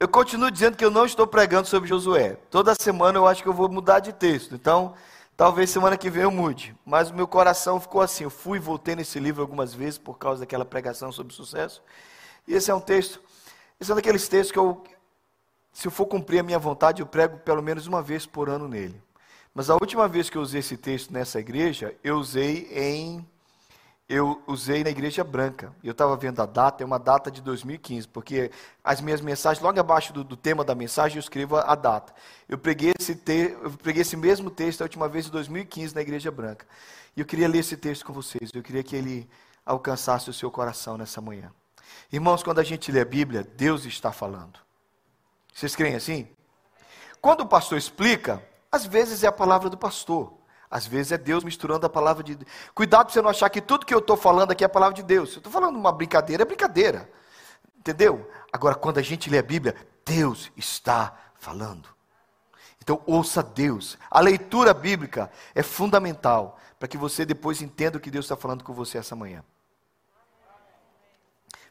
eu continuo dizendo que eu não estou pregando sobre Josué. Toda semana eu acho que eu vou mudar de texto. Então, talvez semana que vem eu mude. Mas o meu coração ficou assim. Eu fui e voltei nesse livro algumas vezes por causa daquela pregação sobre sucesso. E esse é um texto, esse é um daqueles textos que eu, se eu for cumprir a minha vontade, eu prego pelo menos uma vez por ano nele. Mas a última vez que eu usei esse texto nessa igreja, eu usei em eu usei na igreja branca. Eu estava vendo a data, é uma data de 2015, porque as minhas mensagens, logo abaixo do, do tema da mensagem, eu escrevo a, a data. Eu preguei, esse te, eu preguei esse mesmo texto a última vez em 2015 na igreja branca. E eu queria ler esse texto com vocês. Eu queria que ele alcançasse o seu coração nessa manhã. Irmãos, quando a gente lê a Bíblia, Deus está falando. Vocês creem assim? Quando o pastor explica, às vezes é a palavra do pastor, às vezes é Deus misturando a palavra de Deus. Cuidado para você não achar que tudo que eu estou falando aqui é a palavra de Deus. Se eu estou falando uma brincadeira, é brincadeira. Entendeu? Agora, quando a gente lê a Bíblia, Deus está falando. Então, ouça Deus. A leitura bíblica é fundamental para que você depois entenda o que Deus está falando com você essa manhã.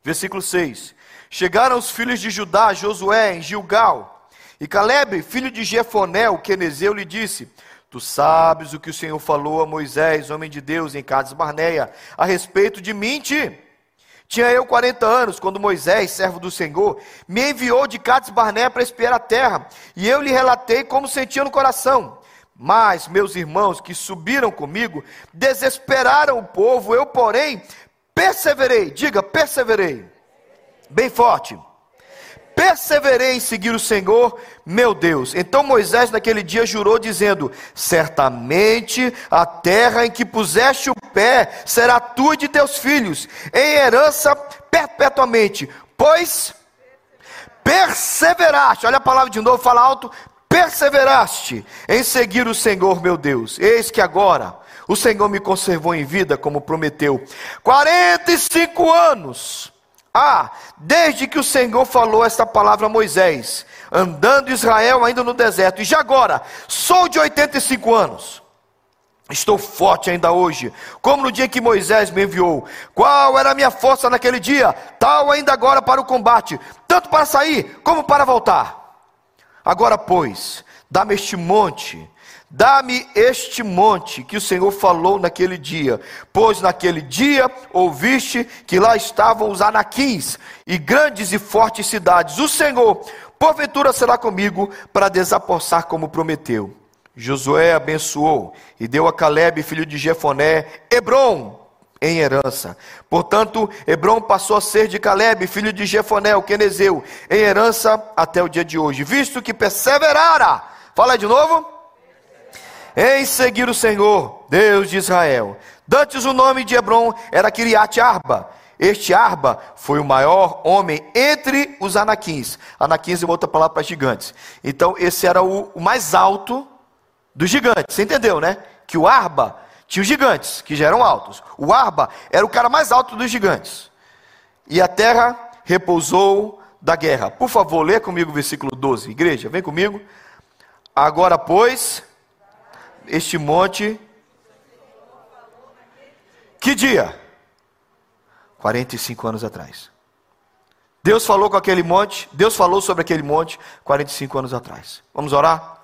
Versículo 6: Chegaram os filhos de Judá, Josué, em Gilgal e Caleb, filho de Jefoné, o quenezeu, lhe disse: Tu sabes o que o Senhor falou a Moisés, homem de Deus, em Cades Barneia, a respeito de mim, ti. Tinha eu 40 anos, quando Moisés, servo do Senhor, me enviou de Cades Barneia para espiar a terra, e eu lhe relatei como sentia no coração. Mas meus irmãos que subiram comigo desesperaram o povo, eu, porém, perseverei. Diga, perseverei. Bem forte perseverei em seguir o Senhor, meu Deus. Então Moisés naquele dia jurou, dizendo: Certamente a terra em que puseste o pé será tua e de teus filhos, em herança perpetuamente, pois perseveraste. Olha a palavra de novo, fala alto: perseveraste em seguir o Senhor, meu Deus. Eis que agora o Senhor me conservou em vida, como prometeu. 45 anos ah, desde que o Senhor falou esta palavra a Moisés, andando Israel ainda no deserto, e já agora, sou de 85 anos. Estou forte ainda hoje, como no dia que Moisés me enviou. Qual era a minha força naquele dia? Tal ainda agora para o combate, tanto para sair como para voltar. Agora, pois, dá-me este monte Dá-me este monte que o Senhor falou naquele dia, pois naquele dia ouviste que lá estavam os anaquins e grandes e fortes cidades. O Senhor, porventura, será comigo para desapossar como prometeu. Josué abençoou e deu a Caleb, filho de Jefoné, Hebron em herança. Portanto, Hebron passou a ser de Caleb, filho de Jefoné, o quenezeu, em herança até o dia de hoje, visto que perseverara. Fala de novo em seguir o Senhor, Deus de Israel. Dantes o nome de Hebron era Kiriat Arba. Este Arba foi o maior homem entre os anaquins. Anaquins é outra palavra para gigantes. Então, esse era o, o mais alto dos gigantes. Você entendeu, né? Que o Arba tinha os gigantes, que já eram altos. O Arba era o cara mais alto dos gigantes. E a terra repousou da guerra. Por favor, lê comigo o versículo 12. Igreja, vem comigo. Agora, pois, este monte. Que dia? 45 anos atrás. Deus falou com aquele monte, Deus falou sobre aquele monte 45 anos atrás. Vamos orar?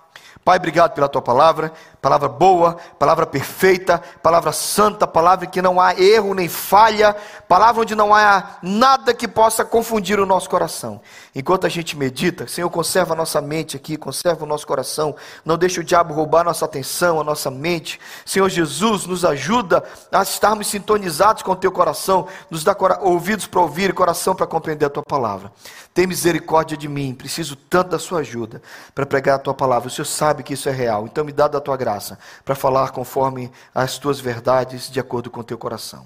Pai, obrigado pela tua palavra, palavra boa, palavra perfeita, palavra santa, palavra que não há erro nem falha, palavra onde não há nada que possa confundir o nosso coração. Enquanto a gente medita, Senhor, conserva a nossa mente aqui, conserva o nosso coração, não deixe o diabo roubar a nossa atenção, a nossa mente. Senhor Jesus, nos ajuda a estarmos sintonizados com o teu coração, nos dá ouvidos para ouvir e coração para compreender a tua palavra. Tem misericórdia de mim, preciso tanto da sua ajuda para pregar a tua palavra. O Senhor sabe que isso é real, então me dá da tua graça para falar conforme as tuas verdades, de acordo com o teu coração.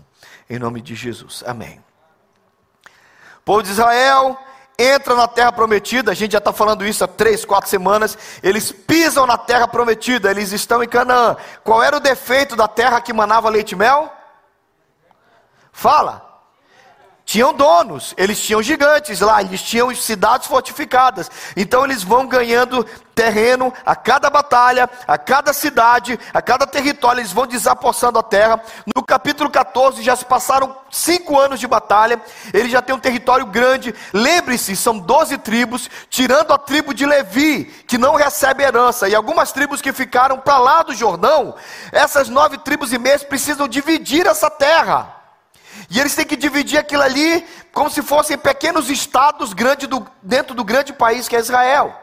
Em nome de Jesus. Amém. Povo de Israel, entra na terra prometida, a gente já está falando isso há três, quatro semanas. Eles pisam na terra prometida, eles estão em Canaã. Qual era o defeito da terra que manava leite e mel? Fala tinham donos, eles tinham gigantes lá, eles tinham cidades fortificadas. Então eles vão ganhando terreno a cada batalha, a cada cidade, a cada território, eles vão desapossando a terra. No capítulo 14 já se passaram cinco anos de batalha, ele já tem um território grande. Lembre-se, são 12 tribos, tirando a tribo de Levi, que não recebe herança, e algumas tribos que ficaram para lá do Jordão, essas nove tribos e meias precisam dividir essa terra. E eles têm que dividir aquilo ali como se fossem pequenos estados grande do, dentro do grande país que é Israel.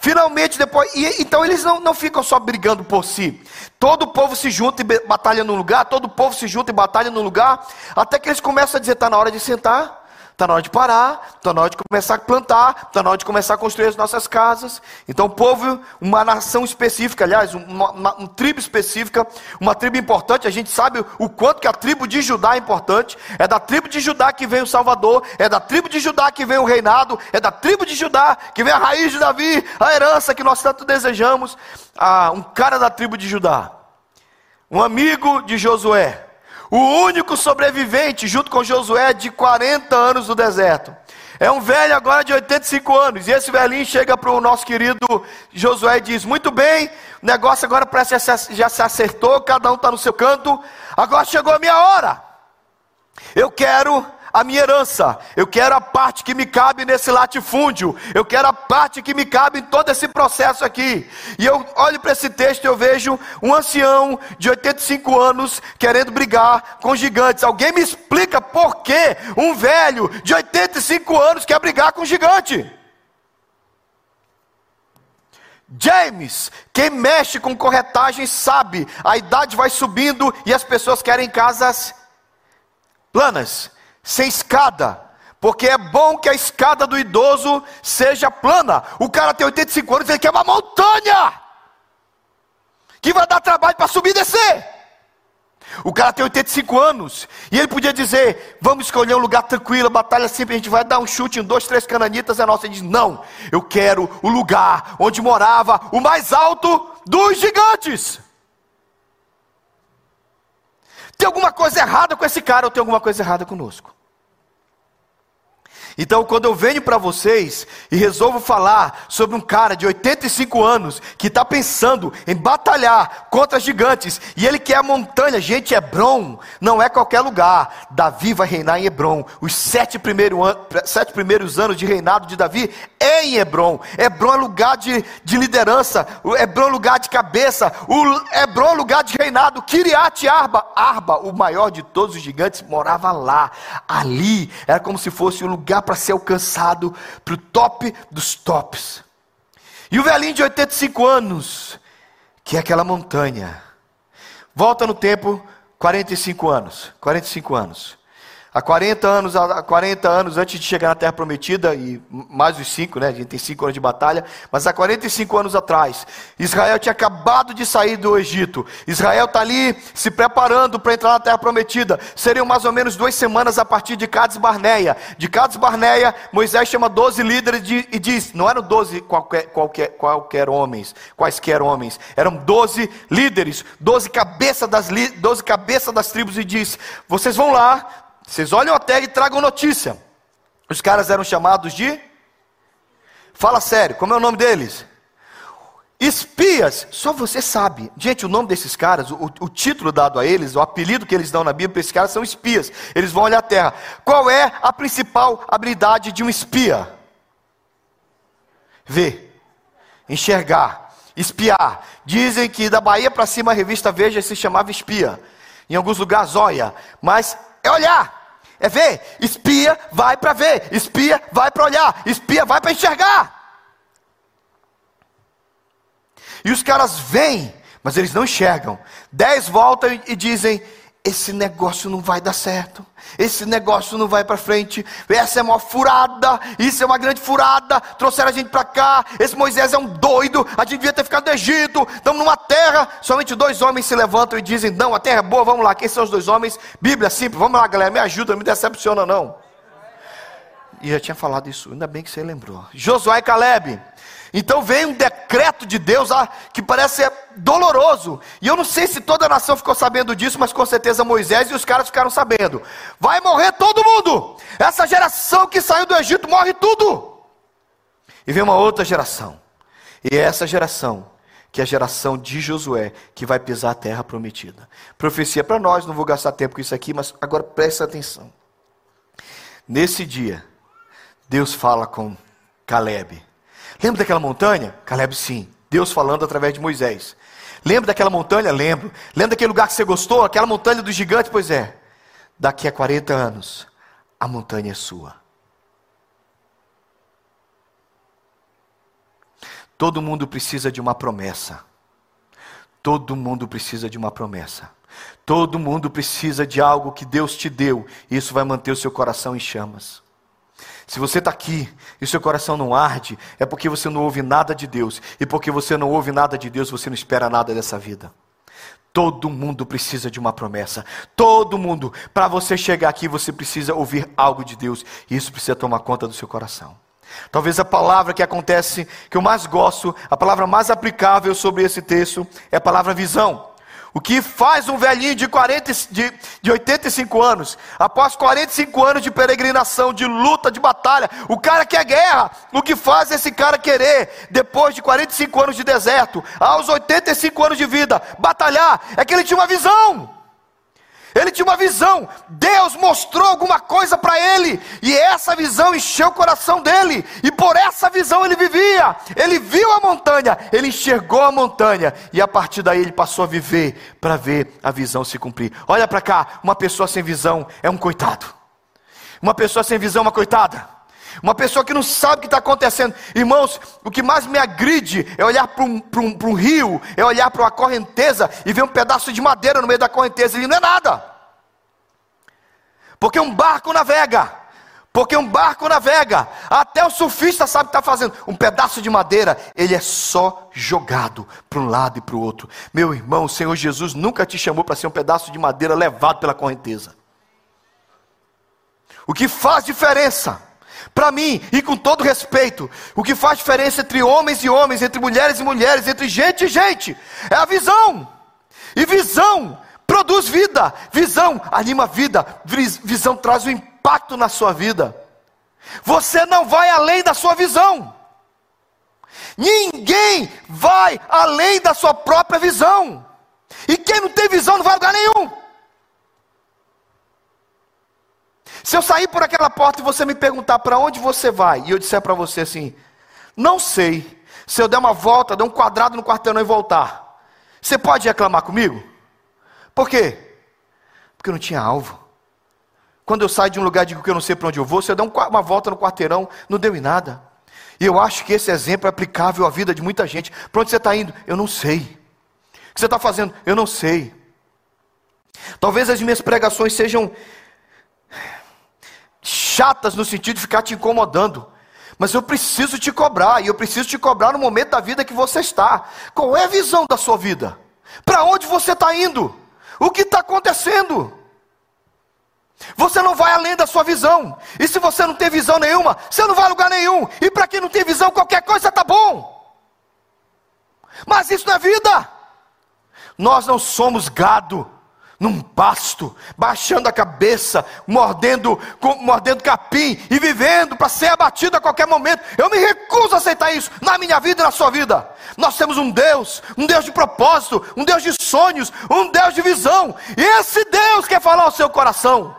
Finalmente, depois. E, então eles não, não ficam só brigando por si. Todo o povo se junta e batalha no lugar, todo o povo se junta e batalha no lugar, até que eles começam a dizer: está na hora de sentar Está na hora de parar, está na hora de começar a plantar, está na hora de começar a construir as nossas casas. Então, o povo, uma nação específica, aliás, uma, uma, uma, tribo específica, uma tribo importante, a gente sabe o quanto que a tribo de Judá é importante. É da tribo de Judá que vem o Salvador, é da tribo de Judá que vem o reinado, é da tribo de Judá que vem a raiz de Davi, a herança que nós tanto desejamos. Ah, um cara da tribo de Judá, um amigo de Josué o único sobrevivente, junto com Josué, de 40 anos no deserto. É um velho agora de 85 anos. E esse velhinho chega para o nosso querido Josué e diz: Muito bem, o negócio agora parece que já se acertou, cada um está no seu canto. Agora chegou a minha hora. Eu quero a minha herança, eu quero a parte que me cabe nesse latifúndio, eu quero a parte que me cabe em todo esse processo aqui. E eu olho para esse texto e eu vejo um ancião de 85 anos querendo brigar com gigantes. Alguém me explica por que um velho de 85 anos quer brigar com um gigante? James, quem mexe com corretagem sabe, a idade vai subindo e as pessoas querem casas planas sem escada. Porque é bom que a escada do idoso seja plana. O cara tem 85 anos ele quer uma montanha. Que vai dar trabalho para subir e descer. O cara tem 85 anos. E ele podia dizer: Vamos escolher um lugar tranquilo, batalha sempre. A gente vai dar um chute em dois, três cananitas. É nossa. Ele diz: Não, eu quero o lugar onde morava o mais alto dos gigantes. Tem alguma coisa errada com esse cara ou tem alguma coisa errada conosco? Então, quando eu venho para vocês e resolvo falar sobre um cara de 85 anos que está pensando em batalhar contra gigantes e ele quer a montanha, gente, Hebron não é qualquer lugar. Davi vai reinar em Hebron. Os sete, primeiro an sete primeiros anos de reinado de Davi é em Hebron. Hebron é lugar de, de liderança, o Hebron é lugar de cabeça, o Hebron é lugar de reinado. Kiriat Arba, Arba, o maior de todos os gigantes, morava lá. Ali era como se fosse um lugar para ser alcançado para o top dos tops. E o velhinho de 85 anos, que é aquela montanha, volta no tempo 45 anos. 45 anos. Há 40 anos, há 40 anos antes de chegar na Terra Prometida, e mais os 5, né? A gente tem 5 anos de batalha, mas há 45 anos atrás, Israel tinha acabado de sair do Egito. Israel está ali se preparando para entrar na Terra Prometida. Seriam mais ou menos duas semanas a partir de Cades Barneia. De Cades Barneia, Moisés chama 12 líderes de, e diz: não eram 12 qualquer, qualquer, qualquer homens, quaisquer homens, eram 12 líderes, 12 cabeças das, 12 cabeças das tribos, e diz: vocês vão lá vocês olham a terra e tragam notícia. Os caras eram chamados de. Fala sério, como é o nome deles? Espias, só você sabe. Gente, o nome desses caras, o, o, título dado a eles, o apelido que eles dão na Bíblia para esses caras são espias. Eles vão olhar a terra. Qual é a principal habilidade de um espia? Ver, enxergar, espiar. Dizem que da Bahia para cima a revista Veja se chamava espia. Em alguns lugares, olha. Mas é olhar. É ver. Espia vai para ver. Espia vai para olhar. Espia vai para enxergar. E os caras vêm, mas eles não enxergam. Dez voltam e dizem: esse negócio não vai dar certo, esse negócio não vai para frente, essa é uma furada, isso é uma grande furada, trouxeram a gente para cá, esse Moisés é um doido, a gente devia ter ficado no Egito, estamos numa terra, somente dois homens se levantam e dizem, não, a terra é boa, vamos lá, quem são os dois homens? Bíblia simples, vamos lá galera, me ajuda, me decepciona não. E já tinha falado isso, ainda bem que você lembrou. Josué e Caleb. Então vem um decreto de Deus ah, que parece ser doloroso. E eu não sei se toda a nação ficou sabendo disso, mas com certeza Moisés e os caras ficaram sabendo. Vai morrer todo mundo. Essa geração que saiu do Egito morre tudo. E vem uma outra geração. E é essa geração, que é a geração de Josué, que vai pisar a terra prometida. Profecia para nós, não vou gastar tempo com isso aqui, mas agora presta atenção. Nesse dia, Deus fala com Caleb. Lembra daquela montanha? Caleb, sim. Deus falando através de Moisés. Lembra daquela montanha? Lembro. Lembra daquele lugar que você gostou? Aquela montanha do gigante? Pois é. Daqui a 40 anos, a montanha é sua. Todo mundo precisa de uma promessa. Todo mundo precisa de uma promessa. Todo mundo precisa de algo que Deus te deu, isso vai manter o seu coração em chamas. Se você está aqui e seu coração não arde, é porque você não ouve nada de Deus, e porque você não ouve nada de Deus, você não espera nada dessa vida. Todo mundo precisa de uma promessa. Todo mundo. Para você chegar aqui, você precisa ouvir algo de Deus. E isso precisa tomar conta do seu coração. Talvez a palavra que acontece, que eu mais gosto, a palavra mais aplicável sobre esse texto, é a palavra visão. O que faz um velhinho de, 40, de, de 85 anos, após 45 anos de peregrinação, de luta, de batalha, o cara quer guerra, o que faz esse cara querer, depois de 45 anos de deserto, aos 85 anos de vida, batalhar, é que ele tinha uma visão. Ele tinha uma visão. Deus mostrou alguma coisa para ele. E essa visão encheu o coração dele. E por essa visão ele vivia. Ele viu a montanha. Ele enxergou a montanha. E a partir daí ele passou a viver para ver a visão se cumprir. Olha para cá. Uma pessoa sem visão é um coitado. Uma pessoa sem visão é uma coitada. Uma pessoa que não sabe o que está acontecendo. Irmãos, o que mais me agride é olhar para um, um, um, rio, é olhar para uma correnteza e ver um pedaço de madeira no meio da correnteza. Ele não é nada. Porque um barco navega. Porque um barco navega. Até o surfista sabe o que está fazendo. Um pedaço de madeira, ele é só jogado para um lado e para o outro. Meu irmão, o Senhor Jesus nunca te chamou para ser um pedaço de madeira levado pela correnteza. O que faz diferença para mim, e com todo respeito, o que faz diferença entre homens e homens, entre mulheres e mulheres, entre gente e gente, é a visão. E visão produz vida, visão anima vida, visão traz um impacto na sua vida. Você não vai além da sua visão. Ninguém vai além da sua própria visão. E quem não tem visão não vai a lugar nenhum. Se eu sair por aquela porta e você me perguntar para onde você vai, e eu disser para você assim, não sei, se eu der uma volta, der um quadrado no quarteirão e voltar, você pode reclamar comigo? Por quê? Porque eu não tinha alvo. Quando eu saio de um lugar e digo que eu não sei para onde eu vou, se eu der uma volta no quarteirão, não deu em nada. E eu acho que esse exemplo é aplicável à vida de muita gente. Para onde você está indo? Eu não sei. O que você está fazendo? Eu não sei. Talvez as minhas pregações sejam chatas no sentido de ficar te incomodando. Mas eu preciso te cobrar, e eu preciso te cobrar no momento da vida que você está. Qual é a visão da sua vida? Para onde você está indo? O que está acontecendo? Você não vai além da sua visão. E se você não tem visão nenhuma, você não vai a lugar nenhum. E para quem não tem visão, qualquer coisa está bom. Mas isso não é vida. Nós não somos gado num pasto, baixando a cabeça, mordendo, mordendo capim e vivendo para ser abatido a qualquer momento. Eu me recuso a aceitar isso na minha vida e na sua vida. Nós temos um Deus, um Deus de propósito, um Deus de sonhos, um Deus de visão. E esse Deus quer falar ao seu coração.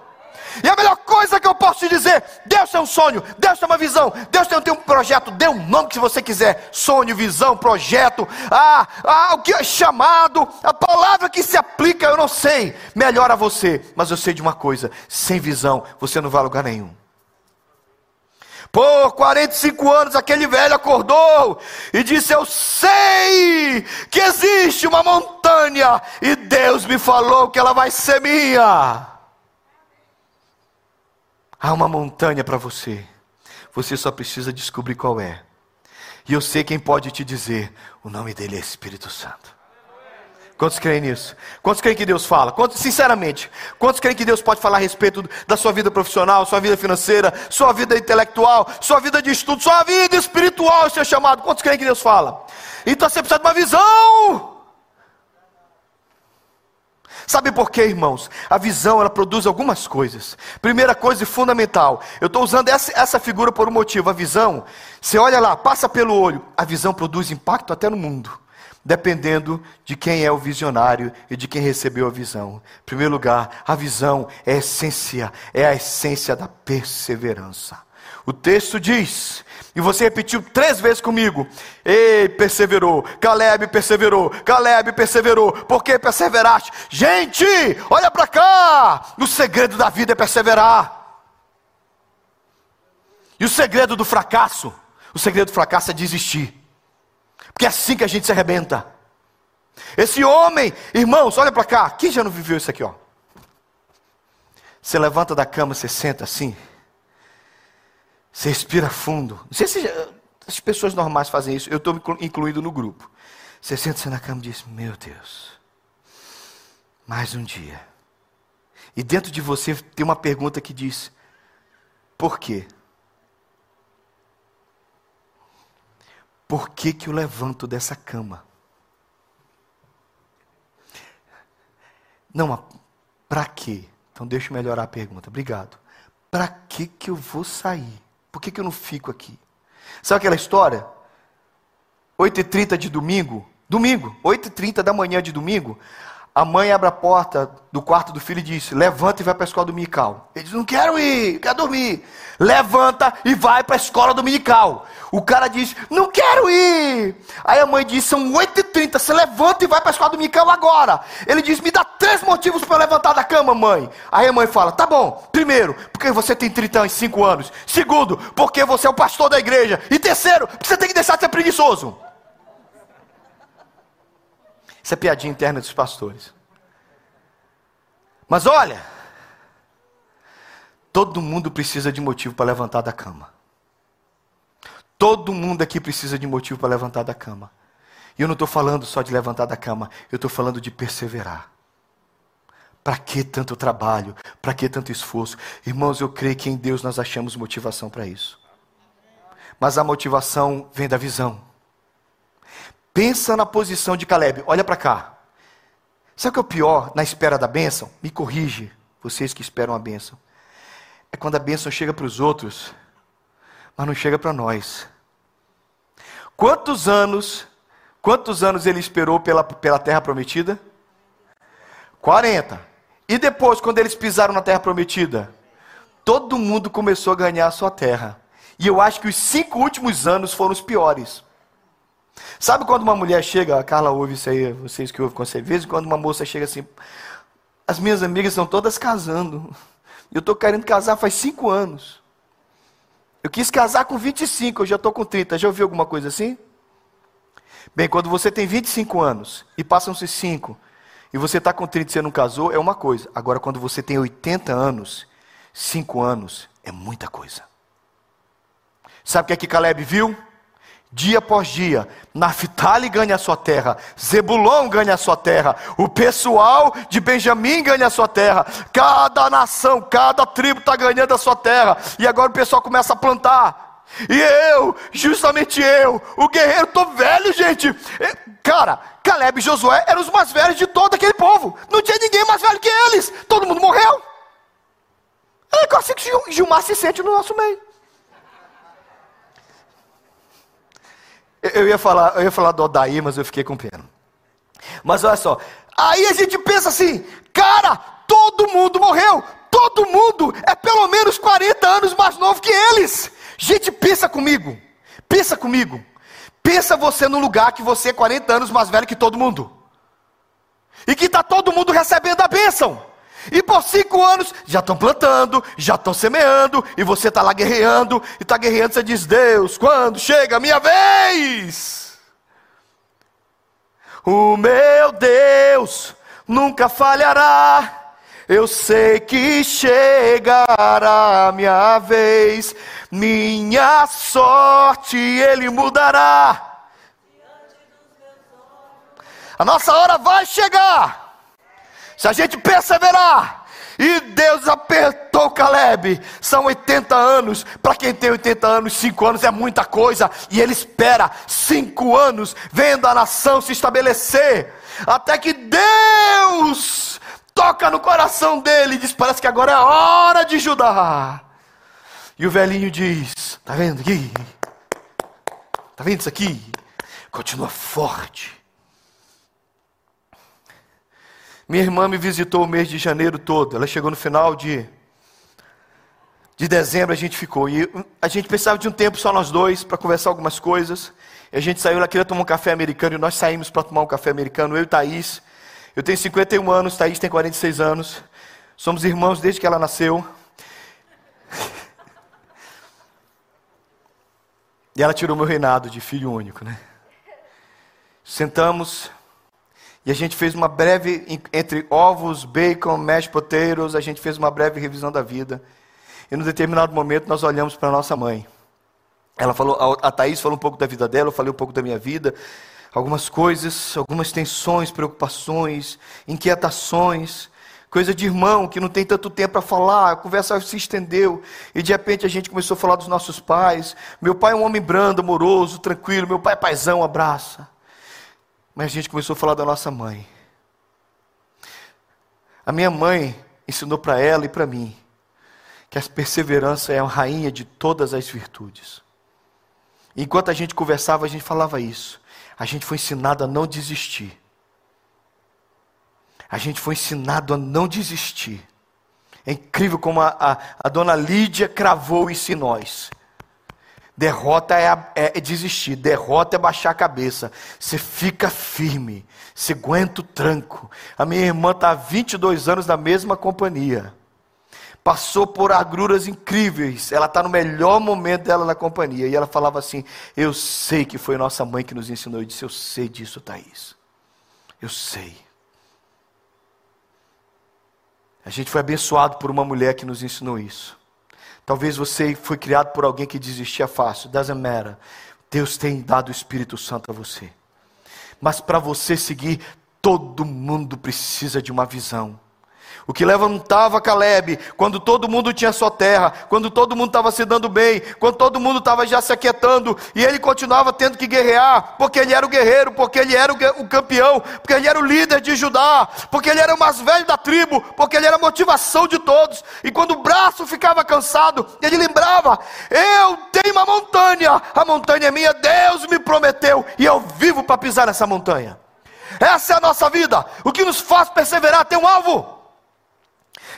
E a melhor coisa que eu posso te dizer: Deus tem um sonho, Deus tem uma visão, Deus tem um projeto, dê um nome que você quiser: sonho, visão, projeto, ah, ah, o que é chamado, a palavra que se aplica, eu não sei. Melhor a você, mas eu sei de uma coisa: sem visão, você não vai a lugar nenhum. Por 45 anos aquele velho acordou e disse: Eu sei que existe uma montanha e Deus me falou que ela vai ser minha. Há uma montanha para você. Você só precisa descobrir qual é. E eu sei quem pode te dizer: o nome dele é Espírito Santo. Quantos creem nisso? Quantos creem que Deus fala? Quantos, sinceramente, quantos creem que Deus pode falar a respeito da sua vida profissional, sua vida financeira, sua vida intelectual, sua vida de estudo, sua vida espiritual, seu chamado? Quantos creem que Deus fala? Então você precisa de uma visão. Sabe por quê, irmãos? A visão ela produz algumas coisas. Primeira coisa e fundamental, eu estou usando essa, essa figura por um motivo. A visão, você olha lá, passa pelo olho, a visão produz impacto até no mundo dependendo de quem é o visionário e de quem recebeu a visão. Em primeiro lugar, a visão é a essência, é a essência da perseverança. O texto diz, e você repetiu três vezes comigo: Ei, perseverou, Caleb perseverou, Caleb perseverou, por que perseveraste? Gente, olha para cá! O segredo da vida é perseverar. E o segredo do fracasso? O segredo do fracasso é desistir. Porque é assim que a gente se arrebenta. Esse homem, irmãos, olha para cá. Quem já não viveu isso aqui, ó? Você levanta da cama, você senta assim. Você respira fundo. Não sei se as pessoas normais fazem isso. Eu estou incluído no grupo. Você senta-se na cama e diz: Meu Deus, mais um dia. E dentro de você tem uma pergunta que diz: Por quê? Por que, que eu levanto dessa cama? Não, para quê? Então deixa eu melhorar a pergunta. Obrigado. Para que que eu vou sair? Por que que eu não fico aqui? Sabe aquela história? 8h30 de domingo, domingo, 8h30 da manhã de domingo, a mãe abre a porta do quarto do filho e diz: Levanta e vai para a escola dominical. Ele diz: Não quero ir, quero dormir. Levanta e vai para a escola dominical. O cara diz: Não quero ir. Aí a mãe diz: São 8h30, você levanta e vai para a escola dominical agora. Ele diz: Me dá três motivos para levantar da cama, mãe. Aí a mãe fala: Tá bom. Primeiro, porque você tem 35 anos. Segundo, porque você é o pastor da igreja. E terceiro, porque você tem que deixar de ser preguiçoso. Isso é piadinha interna dos pastores. Mas olha, todo mundo precisa de motivo para levantar da cama. Todo mundo aqui precisa de motivo para levantar da cama. E eu não estou falando só de levantar da cama, eu estou falando de perseverar. Para que tanto trabalho? Para que tanto esforço? Irmãos, eu creio que em Deus nós achamos motivação para isso. Mas a motivação vem da visão. Pensa na posição de Caleb, olha para cá. Sabe o que é o pior na espera da bênção? Me corrige, vocês que esperam a bênção. É quando a bênção chega para os outros, mas não chega para nós. Quantos anos, quantos anos ele esperou pela, pela terra prometida? 40. E depois, quando eles pisaram na terra prometida, todo mundo começou a ganhar a sua terra. E eu acho que os cinco últimos anos foram os piores. Sabe quando uma mulher chega, a Carla ouve isso aí, vocês que ouvem com certeza, quando uma moça chega assim, as minhas amigas estão todas casando. Eu estou querendo casar faz cinco anos. Eu quis casar com 25, eu já estou com 30. Já ouviu alguma coisa assim? Bem, quando você tem 25 anos e passam-se 5 e você está com 30 e você não casou, é uma coisa. Agora, quando você tem 80 anos, 5 anos é muita coisa. Sabe o que é que Caleb viu? Dia após dia, Naphtali ganha a sua terra, Zebulon ganha a sua terra, o pessoal de Benjamim ganha a sua terra, cada nação, cada tribo está ganhando a sua terra, e agora o pessoal começa a plantar. E eu, justamente eu, o guerreiro, tô velho, gente. Cara, Caleb e Josué eram os mais velhos de todo aquele povo. Não tinha ninguém mais velho que eles. Todo mundo morreu. É assim que Gilmar se sente no nosso meio. Eu ia falar, eu ia falar do Odaí, mas eu fiquei com pena. Mas olha só, aí a gente pensa assim, cara, todo mundo morreu, todo mundo é pelo menos 40 anos mais novo que eles. Gente, pensa comigo, pensa comigo. Pensa você no lugar que você é 40 anos mais velho que todo mundo. E que está todo mundo recebendo a bênção. E por cinco anos já estão plantando, já estão semeando, e você está lá guerreando, e está guerreando, você diz: Deus, quando chega a minha vez? O meu Deus nunca falhará. Eu sei que chegará a minha vez, minha sorte ele mudará A nossa hora vai chegar. Se a gente perseverar. E Deus apertou Caleb. São 80 anos. Para quem tem 80 anos, 5 anos é muita coisa. E ele espera 5 anos vendo a nação se estabelecer. Até que Deus toca no coração dele e diz: Parece que agora é a hora de Judá. E o velhinho diz: Está vendo aqui? Está vendo isso aqui? Continua forte. Minha irmã me visitou o mês de janeiro todo. Ela chegou no final de, de dezembro, a gente ficou. E a gente precisava de um tempo só nós dois para conversar algumas coisas. E a gente saiu, ela queria tomar um café americano e nós saímos para tomar um café americano, eu e Thaís. Eu tenho 51 anos, Thaís tem 46 anos. Somos irmãos desde que ela nasceu. E ela tirou meu reinado de filho único, né? Sentamos, e a gente fez uma breve, entre ovos, bacon, mashed potatoes, a gente fez uma breve revisão da vida. E num determinado momento nós olhamos para nossa mãe. Ela falou, a Thaís falou um pouco da vida dela, eu falei um pouco da minha vida. Algumas coisas, algumas tensões, preocupações, inquietações. Coisa de irmão que não tem tanto tempo para falar, a conversa se estendeu. E de repente a gente começou a falar dos nossos pais. Meu pai é um homem brando, amoroso, tranquilo. Meu pai é paizão, abraça. Mas a gente começou a falar da nossa mãe. A minha mãe ensinou para ela e para mim que a perseverança é a rainha de todas as virtudes. Enquanto a gente conversava, a gente falava isso. A gente foi ensinado a não desistir. A gente foi ensinado a não desistir. É incrível como a, a, a dona Lídia cravou isso em nós. Derrota é, é, é, desistir, derrota é baixar a cabeça. Você fica firme, você aguenta o tranco. A minha irmã está há 22 anos na mesma companhia. Passou por agruras incríveis. Ela está no melhor momento dela na companhia. E ela falava assim: Eu sei que foi nossa mãe que nos ensinou. Eu disse: Eu sei disso, Thaís. Eu sei. A gente foi abençoado por uma mulher que nos ensinou isso. Talvez você foi criado por alguém que desistia fácil. Doesn't matter. Deus tem dado o Espírito Santo a você. Mas para você seguir, todo mundo precisa de uma visão. O que levantava Caleb, quando todo mundo tinha sua terra, quando todo mundo estava se dando bem, quando todo mundo estava já se aquietando, e ele continuava tendo que guerrear, porque ele era o guerreiro, porque ele era o campeão, porque ele era o líder de Judá, porque ele era o mais velho da tribo, porque ele era a motivação de todos. E quando o braço ficava cansado, ele lembrava: Eu tenho uma montanha, a montanha é minha, Deus me prometeu, e eu vivo para pisar nessa montanha. Essa é a nossa vida. O que nos faz perseverar tem um alvo.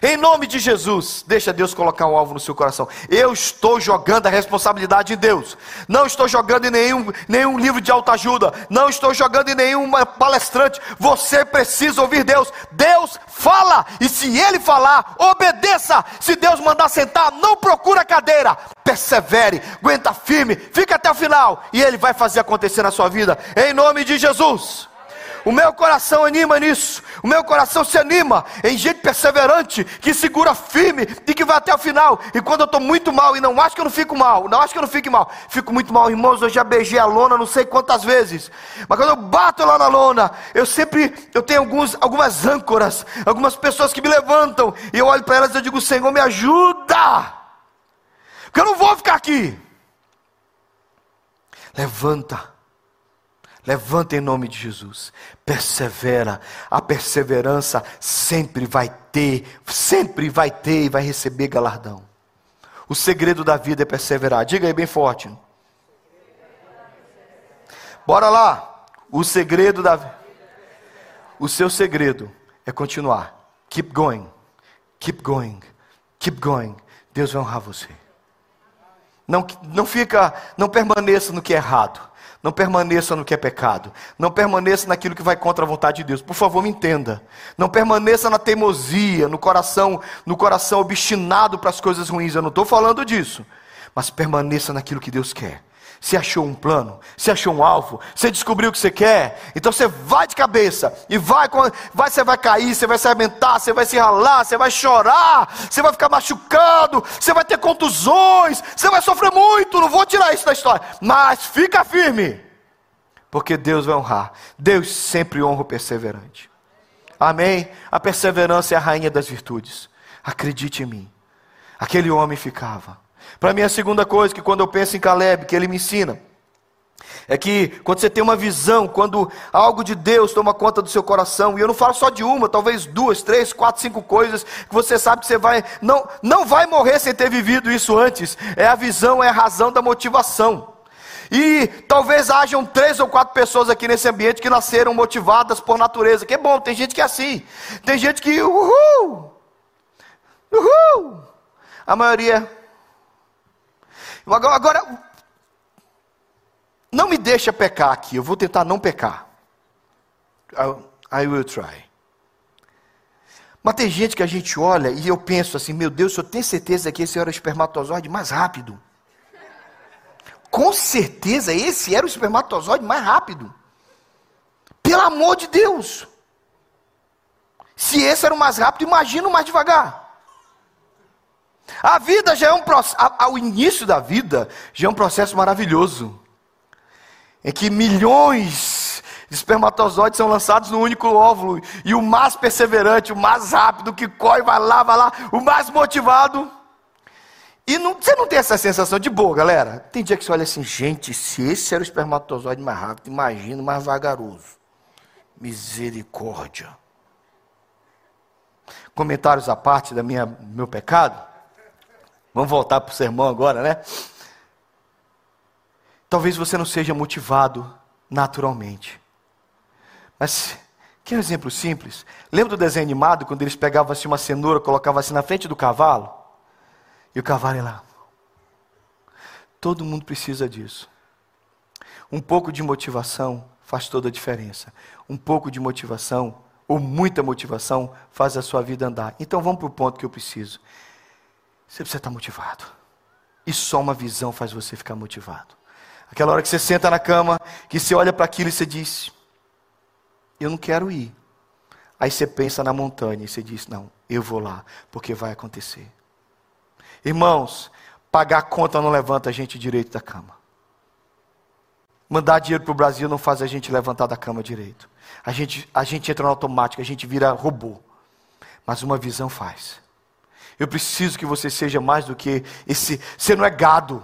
Em nome de Jesus, deixa Deus colocar um alvo no seu coração. Eu estou jogando a responsabilidade em Deus. Não estou jogando em nenhum, nenhum livro de autoajuda. Não estou jogando em nenhum palestrante. Você precisa ouvir Deus. Deus fala. E se Ele falar, obedeça. Se Deus mandar sentar, não procura cadeira. Persevere, aguenta firme, fica até o final. E Ele vai fazer acontecer na sua vida. Em nome de Jesus. O meu coração anima nisso. O meu coração se anima em gente perseverante, que segura firme e que vai até o final. E quando eu estou muito mal, e não acho que eu não fico mal, não acho que eu não fique mal, fico muito mal, irmãos. Eu já beijei a lona não sei quantas vezes. Mas quando eu bato lá na lona, eu sempre eu tenho alguns, algumas âncoras, algumas pessoas que me levantam. E eu olho para elas e digo, Senhor, me ajuda. Porque eu não vou ficar aqui. Levanta Levanta em nome de Jesus. Persevera. A perseverança sempre vai ter, sempre vai ter e vai receber galardão. O segredo da vida é perseverar. Diga aí bem forte. Bora lá. O segredo da O seu segredo é continuar. Keep going. Keep going. Keep going. Deus vai honrar você. Não, não fica, não permaneça no que é errado. Não permaneça no que é pecado. Não permaneça naquilo que vai contra a vontade de Deus. Por favor, me entenda. Não permaneça na teimosia, no coração, no coração obstinado para as coisas ruins. Eu não estou falando disso. Mas permaneça naquilo que Deus quer. Você achou um plano, você achou um alvo, você descobriu o que você quer, então você vai de cabeça e vai, vai, você vai cair, você vai se arrebentar, você vai se ralar, você vai chorar, você vai ficar machucado, você vai ter contusões, você vai sofrer muito. Não vou tirar isso da história, mas fica firme, porque Deus vai honrar. Deus sempre honra o perseverante. Amém? A perseverança é a rainha das virtudes. Acredite em mim. Aquele homem ficava. Para mim, a segunda coisa que quando eu penso em Caleb, que ele me ensina, é que quando você tem uma visão, quando algo de Deus toma conta do seu coração, e eu não falo só de uma, talvez duas, três, quatro, cinco coisas, que você sabe que você vai, não, não vai morrer sem ter vivido isso antes. É a visão, é a razão da motivação. E talvez hajam três ou quatro pessoas aqui nesse ambiente que nasceram motivadas por natureza, que é bom, tem gente que é assim. Tem gente que, uhul, uhul. A maioria. Agora, não me deixa pecar aqui, eu vou tentar não pecar. I will try. Mas tem gente que a gente olha e eu penso assim, meu Deus, eu tenho certeza que esse era o espermatozoide mais rápido. Com certeza esse era o espermatozoide mais rápido. Pelo amor de Deus. Se esse era o mais rápido, imagina o mais devagar. A vida já é um processo, ao início da vida, já é um processo maravilhoso em que milhões de espermatozoides são lançados no único óvulo, e o mais perseverante, o mais rápido, que corre, vai lá, vai lá, o mais motivado. E não, você não tem essa sensação de boa, galera? Tem dia que você olha assim, gente, se esse era o espermatozoide mais rápido, imagina mais vagaroso. Misericórdia. Comentários à parte da minha meu pecado. Vamos voltar para o sermão agora, né? Talvez você não seja motivado naturalmente. Mas, que um exemplo simples. Lembra do desenho animado, quando eles pegavam assim uma cenoura, colocavam assim na frente do cavalo? E o cavalo ia lá. Todo mundo precisa disso. Um pouco de motivação faz toda a diferença. Um pouco de motivação, ou muita motivação, faz a sua vida andar. Então vamos para o ponto que eu preciso. Você precisa estar motivado. E só uma visão faz você ficar motivado. Aquela hora que você senta na cama, que você olha para aquilo e você diz: Eu não quero ir. Aí você pensa na montanha e você diz: Não, eu vou lá, porque vai acontecer. Irmãos, pagar a conta não levanta a gente direito da cama. Mandar dinheiro para o Brasil não faz a gente levantar da cama direito. A gente, a gente entra no automático, a gente vira robô. Mas uma visão faz. Eu preciso que você seja mais do que esse. Você não é gado.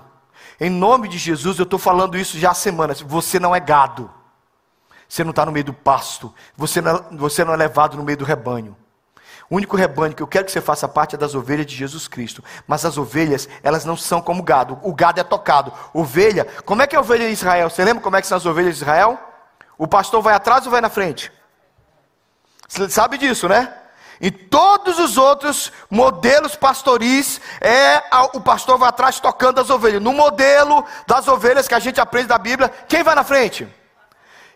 Em nome de Jesus, eu estou falando isso já há semanas. Você não é gado. Você não está no meio do pasto. Você não, é, você não é levado no meio do rebanho. O único rebanho que eu quero que você faça parte é das ovelhas de Jesus Cristo. Mas as ovelhas, elas não são como gado. O gado é tocado. Ovelha, como é que é a ovelha de Israel? Você lembra como é que são as ovelhas de Israel? O pastor vai atrás ou vai na frente? Você sabe disso, né? Em todos os outros modelos pastoris, é o pastor vai atrás tocando as ovelhas. No modelo das ovelhas que a gente aprende da Bíblia, quem vai na frente?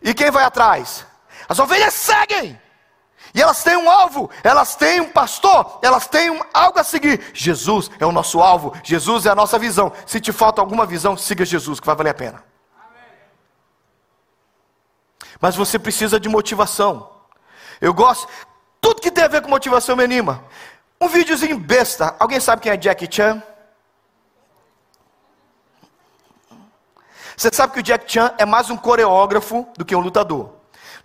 E quem vai atrás? As ovelhas seguem. E elas têm um alvo, elas têm um pastor, elas têm um, algo a seguir. Jesus é o nosso alvo, Jesus é a nossa visão. Se te falta alguma visão, siga Jesus, que vai valer a pena. Mas você precisa de motivação. Eu gosto, tudo que tem a ver com motivação me anima. Um videozinho besta. Alguém sabe quem é Jackie Chan? Você sabe que o Jack Chan é mais um coreógrafo do que um lutador.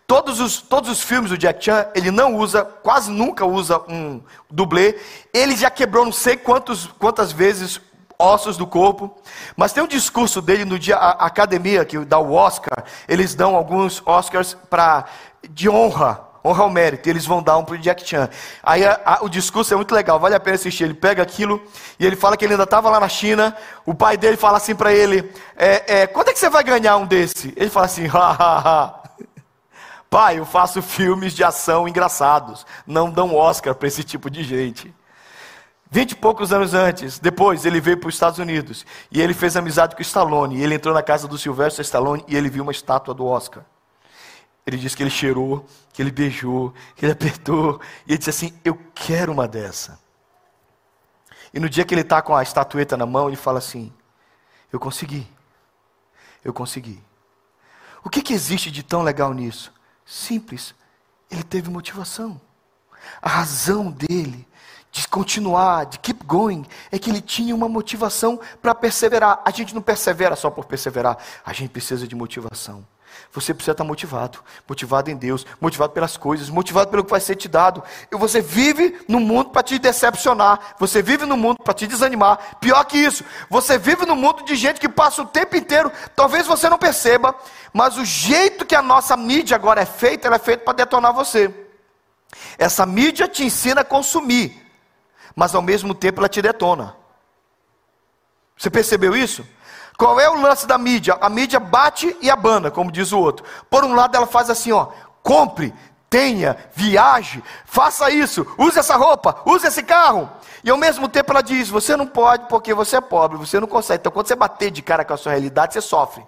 Todos os, todos os filmes do Jack Chan, ele não usa, quase nunca usa um dublê. Ele já quebrou não sei quantos, quantas vezes ossos do corpo. Mas tem um discurso dele no dia, a, a academia que dá o Oscar, eles dão alguns Oscars para de honra honra ao mérito, e eles vão dar um para o Jack Chan. Aí a, a, o discurso é muito legal, vale a pena assistir. Ele pega aquilo e ele fala que ele ainda estava lá na China. O pai dele fala assim para ele: é, é, Quando é que você vai ganhar um desse? Ele fala assim: ha, Pai, eu faço filmes de ação engraçados. Não dão Oscar para esse tipo de gente. Vinte e poucos anos antes, depois, ele veio para os Estados Unidos e ele fez amizade com o Stallone. Ele entrou na casa do Sylvester Stallone e ele viu uma estátua do Oscar. Ele disse que ele cheirou, que ele beijou, que ele apertou. E ele disse assim: Eu quero uma dessa. E no dia que ele está com a estatueta na mão, ele fala assim: Eu consegui. Eu consegui. O que, que existe de tão legal nisso? Simples. Ele teve motivação. A razão dele de continuar, de keep going, é que ele tinha uma motivação para perseverar. A gente não persevera só por perseverar, a gente precisa de motivação. Você precisa estar motivado, motivado em Deus, motivado pelas coisas, motivado pelo que vai ser te dado. E você vive no mundo para te decepcionar, você vive no mundo para te desanimar. Pior que isso, você vive no mundo de gente que passa o tempo inteiro, talvez você não perceba, mas o jeito que a nossa mídia agora é feita, ela é feita para detonar você. Essa mídia te ensina a consumir, mas ao mesmo tempo ela te detona. Você percebeu isso? Qual é o lance da mídia? A mídia bate e abana, como diz o outro. Por um lado, ela faz assim, ó, compre, tenha, viaje, faça isso, use essa roupa, use esse carro. E ao mesmo tempo ela diz: você não pode porque você é pobre, você não consegue. Então, quando você bater de cara com a sua realidade, você sofre.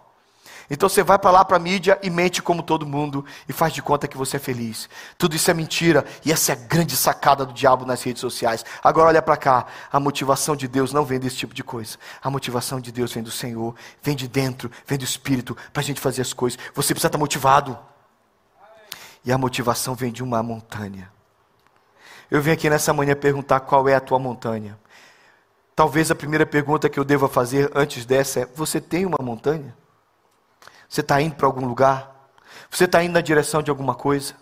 Então você vai para lá para a mídia e mente como todo mundo e faz de conta que você é feliz. Tudo isso é mentira e essa é a grande sacada do diabo nas redes sociais. Agora olha para cá, a motivação de Deus não vem desse tipo de coisa. A motivação de Deus vem do Senhor, vem de dentro, vem do Espírito para a gente fazer as coisas. Você precisa estar motivado. E a motivação vem de uma montanha. Eu vim aqui nessa manhã perguntar qual é a tua montanha. Talvez a primeira pergunta que eu deva fazer antes dessa é: você tem uma montanha? Você está indo para algum lugar? Você está indo na direção de alguma coisa?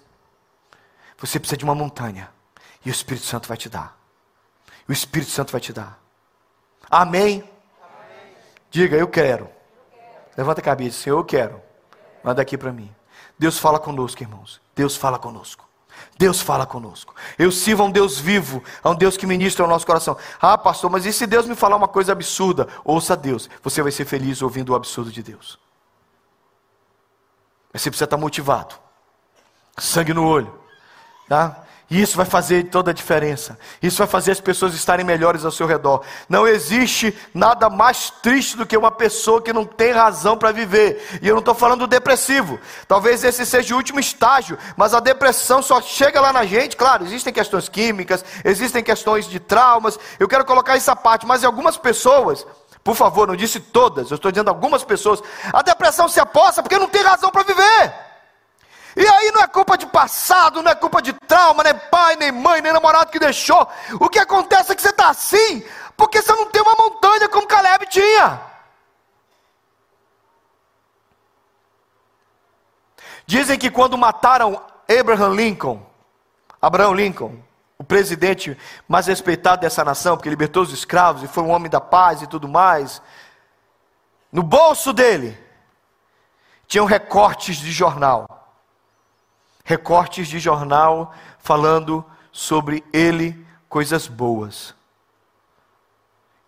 Você precisa de uma montanha. E o Espírito Santo vai te dar. O Espírito Santo vai te dar. Amém? Amém. Diga, eu quero. eu quero. Levanta a cabeça, Senhor, eu quero. Manda aqui para mim. Deus fala conosco, irmãos. Deus fala conosco. Deus fala conosco. Eu sirvo a um Deus vivo, a um Deus que ministra ao nosso coração. Ah, pastor, mas e se Deus me falar uma coisa absurda? Ouça Deus. Você vai ser feliz ouvindo o absurdo de Deus. Mas você precisa estar motivado. Sangue no olho. Tá? E isso vai fazer toda a diferença. Isso vai fazer as pessoas estarem melhores ao seu redor. Não existe nada mais triste do que uma pessoa que não tem razão para viver. E eu não estou falando do depressivo. Talvez esse seja o último estágio. Mas a depressão só chega lá na gente. Claro, existem questões químicas, existem questões de traumas. Eu quero colocar essa parte. Mas em algumas pessoas por favor, não disse todas, eu estou dizendo algumas pessoas. A depressão se aposta porque não tem razão para viver. E aí não é culpa de passado, não é culpa de trauma, nem pai, nem mãe, nem namorado que deixou. O que acontece é que você está assim, porque você não tem uma montanha como Caleb tinha. Dizem que quando mataram Abraham Lincoln, Abraham Lincoln, o presidente mais respeitado dessa nação, porque libertou os escravos e foi um homem da paz e tudo mais. No bolso dele tinham recortes de jornal. Recortes de jornal falando sobre ele coisas boas.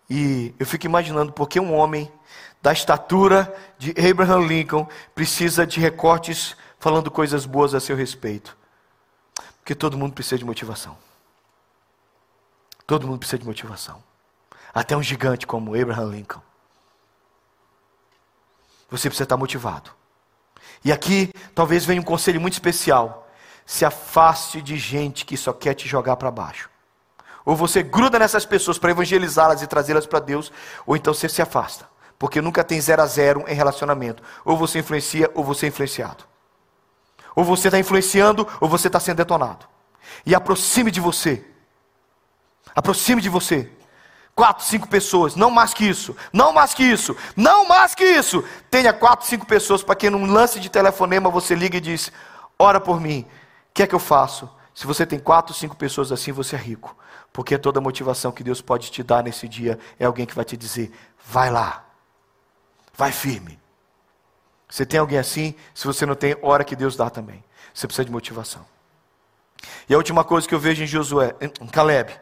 E eu fico imaginando por que um homem da estatura de Abraham Lincoln precisa de recortes falando coisas boas a seu respeito. Porque todo mundo precisa de motivação. Todo mundo precisa de motivação. Até um gigante como Abraham Lincoln. Você precisa estar motivado. E aqui talvez venha um conselho muito especial. Se afaste de gente que só quer te jogar para baixo. Ou você gruda nessas pessoas para evangelizá-las e trazê-las para Deus, ou então você se afasta. Porque nunca tem zero a zero em relacionamento. Ou você influencia, ou você é influenciado. Ou você está influenciando, ou você está sendo detonado. E aproxime de você Aproxime de você. Quatro, cinco pessoas, não mais que isso, não mais que isso, não mais que isso. Tenha quatro, cinco pessoas para que num lance de telefonema você liga e diz: Ora por mim, o que é que eu faço? Se você tem quatro, cinco pessoas assim, você é rico. Porque toda a motivação que Deus pode te dar nesse dia é alguém que vai te dizer: vai lá, vai firme. Você tem alguém assim? Se você não tem, hora que Deus dá também. Você precisa de motivação. E a última coisa que eu vejo em Josué, em Caleb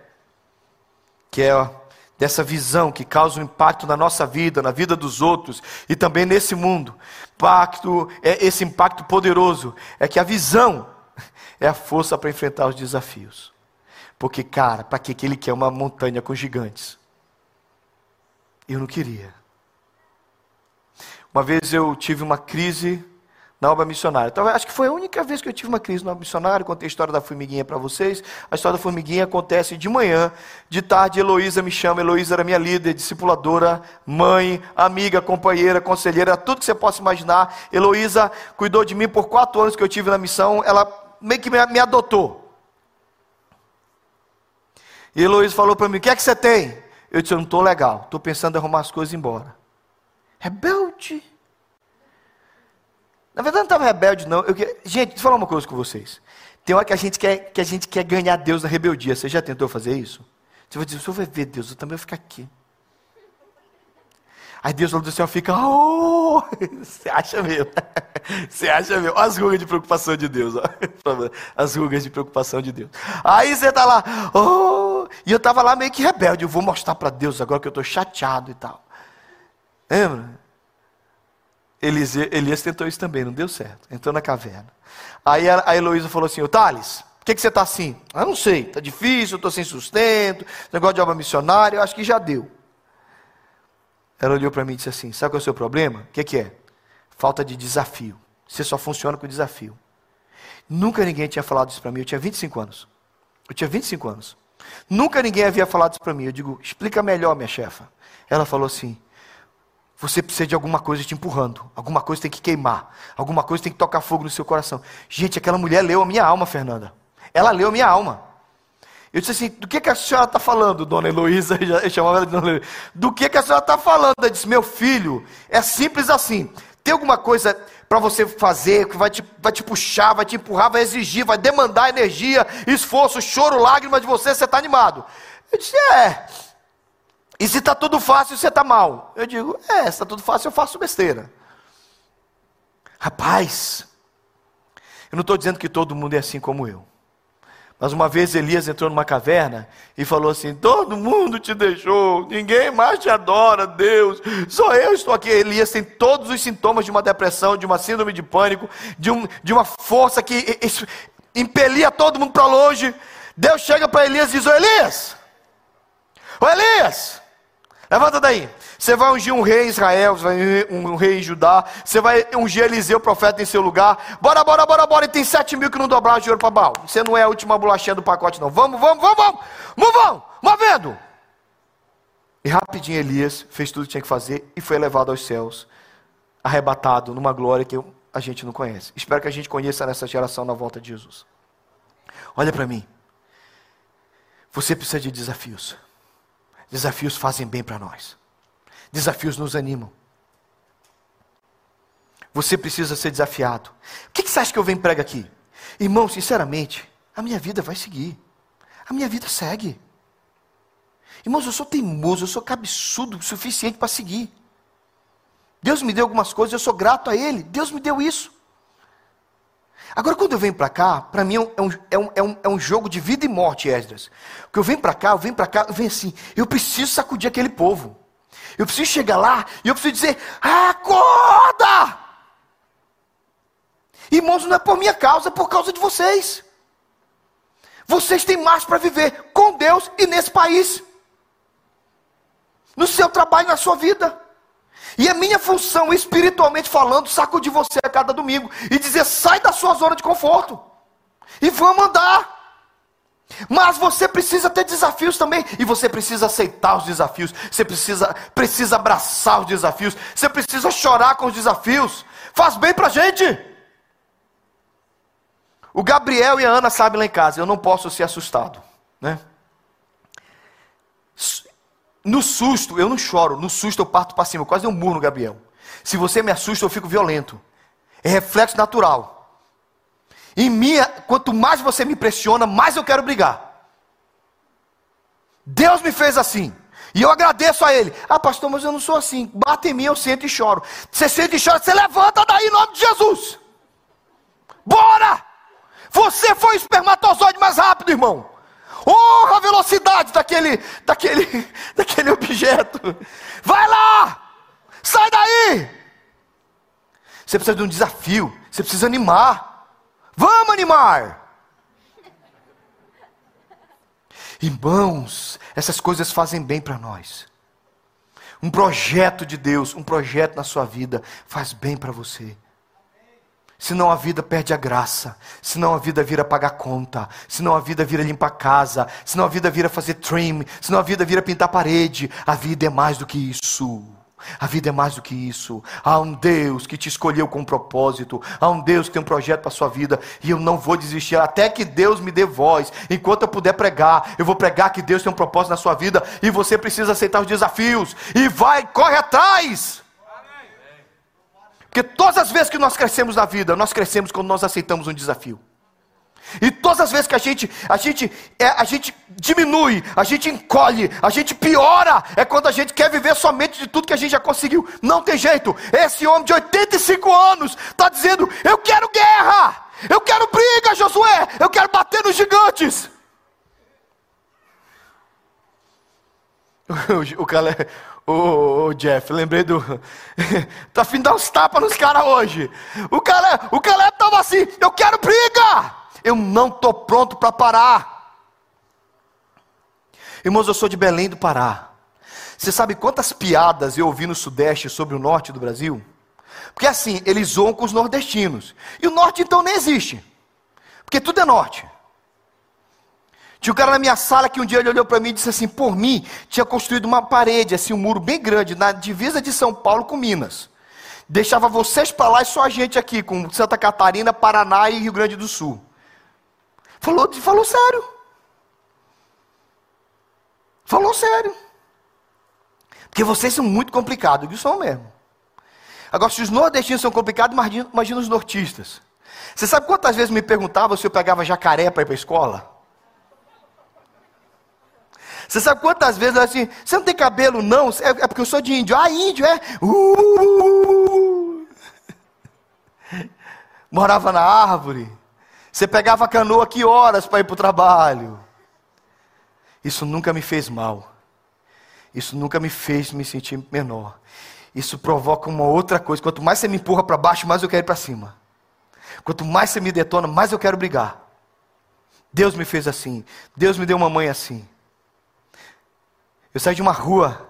que é dessa visão que causa um impacto na nossa vida, na vida dos outros e também nesse mundo. Impacto, é esse impacto poderoso é que a visão é a força para enfrentar os desafios. Porque, cara, para que ele quer uma montanha com gigantes? Eu não queria. Uma vez eu tive uma crise na obra missionária. Então, acho que foi a única vez que eu tive uma crise na obra missionária. Contei a história da formiguinha para vocês. A história da formiguinha acontece de manhã, de tarde, Heloísa me chama. Heloísa era minha líder, discipuladora, mãe, amiga, companheira, conselheira, tudo que você possa imaginar. Heloísa cuidou de mim por quatro anos que eu tive na missão. Ela meio que me adotou. E Heloísa falou para mim: O que é que você tem? Eu disse: Eu não estou legal, estou pensando em arrumar as coisas e ir embora. Rebelde. Na verdade, não estava rebelde, não. Eu, gente, deixa eu falar uma coisa com vocês. Tem hora que a gente quer, que a gente quer ganhar Deus na rebeldia. Você já tentou fazer isso? Você vai dizer, o senhor vai ver Deus, eu também vou ficar aqui. Aí Deus do céu fica, oh! você acha mesmo? Você acha mesmo? As rugas de preocupação de Deus, as rugas de preocupação de Deus. Aí você está lá, oh! e eu estava lá meio que rebelde, eu vou mostrar para Deus agora que eu estou chateado e tal. Lembra? Elias, tentou isso também, não deu certo. Entrou na caverna. Aí a, a Heloísa falou assim: Ô Thales, por que, que você está assim? Ah, não sei, está difícil, estou sem sustento, negócio de obra missionária, eu acho que já deu. Ela olhou para mim e disse assim: Sabe qual é o seu problema? O que, que é? Falta de desafio. Você só funciona com desafio. Nunca ninguém tinha falado isso para mim. Eu tinha 25 anos. Eu tinha 25 anos. Nunca ninguém havia falado isso para mim. Eu digo: Explica melhor, minha chefa. Ela falou assim: Você precisa de alguma coisa te empurrando. Alguma coisa tem que queimar. Alguma coisa tem que tocar fogo no seu coração. Gente, aquela mulher leu a minha alma, Fernanda. Ela leu a minha alma. Eu disse assim: do que, que a senhora está falando, dona Heloísa? Eu chamava ela de dona Heloísa. Do que, que a senhora está falando? Ela disse: meu filho, é simples assim. Tem alguma coisa para você fazer que vai te, vai te puxar, vai te empurrar, vai exigir, vai demandar energia, esforço, choro, lágrimas de você, você está animado. Eu disse: é. E se está tudo fácil, você está mal? Eu digo: é, se está tudo fácil, eu faço besteira. Rapaz, eu não estou dizendo que todo mundo é assim como eu. Mas uma vez Elias entrou numa caverna e falou assim: Todo mundo te deixou, ninguém mais te adora, Deus, só eu estou aqui. Elias tem todos os sintomas de uma depressão, de uma síndrome de pânico, de, um, de uma força que impelia todo mundo para longe. Deus chega para Elias e diz: Ô Elias, ô Elias, levanta daí. Você vai ungir um rei Israel, você vai ungir um rei Judá, você vai ungir Eliseu, profeta, em seu lugar. Bora, bora, bora, bora. E tem sete mil que não dobraram de ouro para Baal. Você não é a última bolachinha do pacote, não. Vamos, vamos, vamos, vamos. Vamos, movendo. E rapidinho Elias fez tudo que tinha que fazer e foi levado aos céus, arrebatado numa glória que a gente não conhece. Espero que a gente conheça nessa geração na volta de Jesus. Olha para mim. Você precisa de desafios. Desafios fazem bem para nós. Desafios nos animam. Você precisa ser desafiado. O que, você acha que eu venho pregar aqui? Irmão, sinceramente, a minha vida vai seguir. A minha vida segue. Irmãos, eu sou teimoso, eu sou cabeçudo o suficiente para seguir. Deus me deu algumas coisas, eu sou grato a Ele. Deus me deu isso. Agora, quando eu venho para cá, para mim é um, é, um, é, um, é um jogo de vida e morte, Esdras. Porque eu venho para cá, eu venho para cá, eu venho assim, eu preciso sacudir aquele povo. Eu preciso chegar lá e eu preciso dizer: acorda! Irmãos, não é por minha causa, é por causa de vocês. Vocês têm mais para viver com Deus e nesse país, no seu trabalho, na sua vida. E a minha função, espiritualmente falando, sacudir você a cada domingo e dizer: sai da sua zona de conforto e vamos andar. Mas você precisa ter desafios também. E você precisa aceitar os desafios. Você precisa, precisa abraçar os desafios. Você precisa chorar com os desafios. Faz bem pra gente. O Gabriel e a Ana sabem lá em casa, eu não posso ser assustado. Né? No susto, eu não choro. No susto, eu parto para cima. Eu quase dei um murro no Gabriel. Se você me assusta, eu fico violento. É reflexo natural. Em mim, quanto mais você me pressiona, mais eu quero brigar. Deus me fez assim. E eu agradeço a Ele. Ah, pastor, mas eu não sou assim. Bate em mim, eu sento e choro. Você sente e chora, você levanta daí em nome de Jesus. Bora! Você foi o espermatozoide mais rápido, irmão. Honra a velocidade daquele, daquele, daquele objeto. Vai lá! Sai daí! Você precisa de um desafio. Você precisa animar. Vamos animar! Irmãos, essas coisas fazem bem para nós. Um projeto de Deus, um projeto na sua vida, faz bem para você. Senão a vida perde a graça, senão a vida vira pagar conta, senão a vida vira limpar casa, senão a vida vira fazer trim, senão a vida vira pintar parede. A vida é mais do que isso. A vida é mais do que isso. Há um Deus que te escolheu com um propósito. Há um Deus que tem um projeto para a sua vida. E eu não vou desistir até que Deus me dê voz. Enquanto eu puder pregar, eu vou pregar que Deus tem um propósito na sua vida. E você precisa aceitar os desafios. E vai, corre atrás. Porque todas as vezes que nós crescemos na vida, nós crescemos quando nós aceitamos um desafio. E todas as vezes que a gente, a gente, é, a gente diminui, a gente encolhe, a gente piora, é quando a gente quer viver somente de tudo que a gente já conseguiu. Não tem jeito. Esse homem de 85 anos está dizendo: Eu quero guerra, eu quero briga, Josué, eu quero bater nos gigantes. O, o, o, o Jeff, lembrei do. tá afim de dar uns tapas nos caras hoje. O Caleb, o Caleb estava assim: Eu quero briga. Eu não estou pronto para parar. Irmãos, eu sou de Belém do Pará. Você sabe quantas piadas eu ouvi no Sudeste sobre o norte do Brasil? Porque assim, eles zoam com os nordestinos. E o norte então nem existe. Porque tudo é norte. Tinha um cara na minha sala que um dia ele olhou para mim e disse assim: por mim, tinha construído uma parede, assim, um muro bem grande, na divisa de São Paulo com Minas. Deixava vocês para lá e só a gente aqui, com Santa Catarina, Paraná e Rio Grande do Sul. Falou, falou sério. Falou sério. Porque vocês são muito complicados, e são mesmo. Agora, se os nordestinos são complicados, imagina, imagina os nortistas. Você sabe quantas vezes me perguntavam se eu pegava jacaré para ir para a escola? Você sabe quantas vezes eu assim, você não tem cabelo não? É, é porque eu sou de índio. Ah, índio, é? Uh! Morava na árvore. Você pegava a canoa que horas para ir para o trabalho. Isso nunca me fez mal. Isso nunca me fez me sentir menor. Isso provoca uma outra coisa. Quanto mais você me empurra para baixo, mais eu quero ir para cima. Quanto mais você me detona, mais eu quero brigar. Deus me fez assim. Deus me deu uma mãe assim. Eu saí de uma rua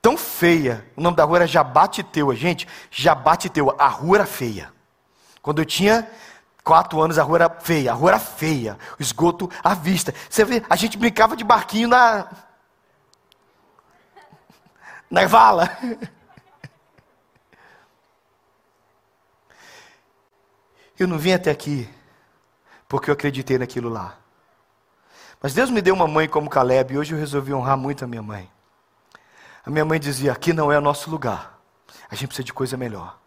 tão feia. O nome da rua era Jabateteua. Gente, Jabateteua. A rua era feia. Quando eu tinha quatro anos, a rua era feia. A rua era feia. O esgoto à vista. Você vê, a gente brincava de barquinho na. Na vala. Eu não vim até aqui porque eu acreditei naquilo lá. Mas Deus me deu uma mãe como Caleb e hoje eu resolvi honrar muito a minha mãe. A minha mãe dizia: aqui não é o nosso lugar. A gente precisa de coisa melhor.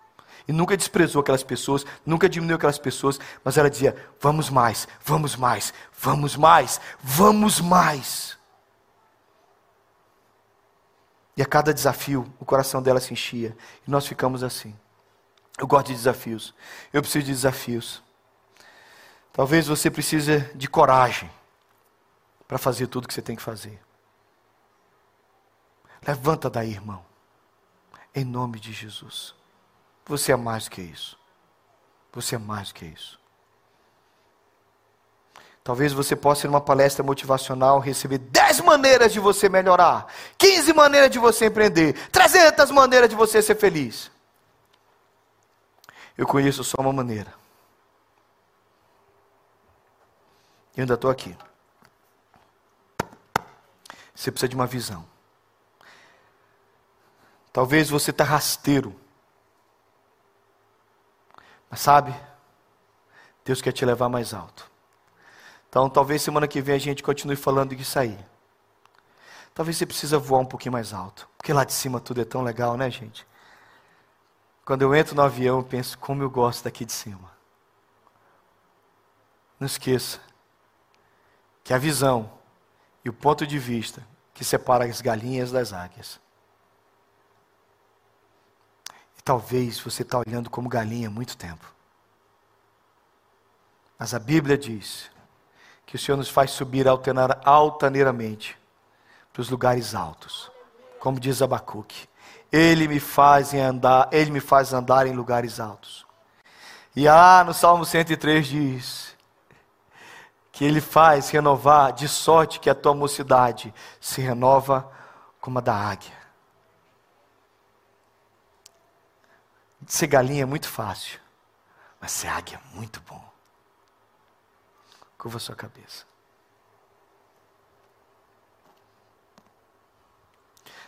E nunca desprezou aquelas pessoas, nunca diminuiu aquelas pessoas, mas ela dizia: vamos mais, vamos mais, vamos mais, vamos mais. E a cada desafio, o coração dela se enchia. E nós ficamos assim. Eu gosto de desafios. Eu preciso de desafios. Talvez você precise de coragem para fazer tudo que você tem que fazer. Levanta daí, irmão. Em nome de Jesus. Você é mais do que isso. Você é mais do que isso. Talvez você possa numa palestra motivacional receber 10 maneiras de você melhorar, 15 maneiras de você empreender, 300 maneiras de você ser feliz. Eu conheço só uma maneira. Eu ainda estou aqui. Você precisa de uma visão. Talvez você está rasteiro. Mas sabe, Deus quer te levar mais alto. Então, talvez semana que vem a gente continue falando disso aí. Talvez você precisa voar um pouquinho mais alto. Porque lá de cima tudo é tão legal, né, gente? Quando eu entro no avião, eu penso como eu gosto daqui de cima. Não esqueça que a visão e o ponto de vista que separa as galinhas das águias. E talvez você está olhando como galinha há muito tempo. Mas a Bíblia diz que o Senhor nos faz subir altaneiramente para os lugares altos. Como diz Abacuque. Ele me faz andar, ele me faz andar em lugares altos. E lá no Salmo 103 diz: que Ele faz renovar, de sorte que a tua mocidade se renova como a da águia. Ser galinha é muito fácil, mas ser águia é muito bom. Curva a sua cabeça.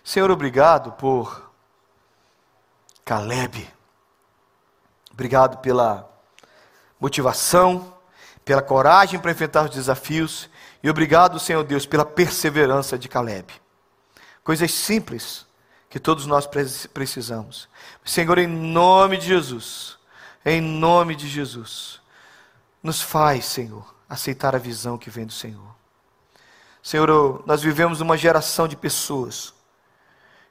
Senhor, obrigado por Caleb. Obrigado pela motivação pela coragem para enfrentar os desafios e obrigado, Senhor Deus, pela perseverança de Caleb. Coisas simples que todos nós precisamos. Senhor, em nome de Jesus, em nome de Jesus, nos faz, Senhor, aceitar a visão que vem do Senhor. Senhor, nós vivemos uma geração de pessoas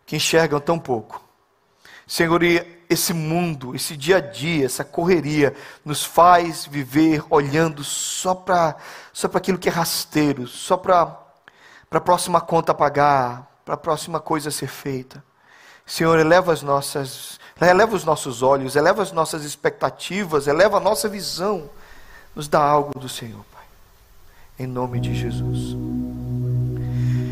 que enxergam tão pouco. Senhor, esse mundo, esse dia a dia, essa correria, nos faz viver olhando só para só aquilo que é rasteiro, só para a próxima conta a pagar, para a próxima coisa a ser feita. Senhor, eleva as nossas, eleva os nossos olhos, eleva as nossas expectativas, eleva a nossa visão. Nos dá algo do Senhor, Pai. Em nome de Jesus.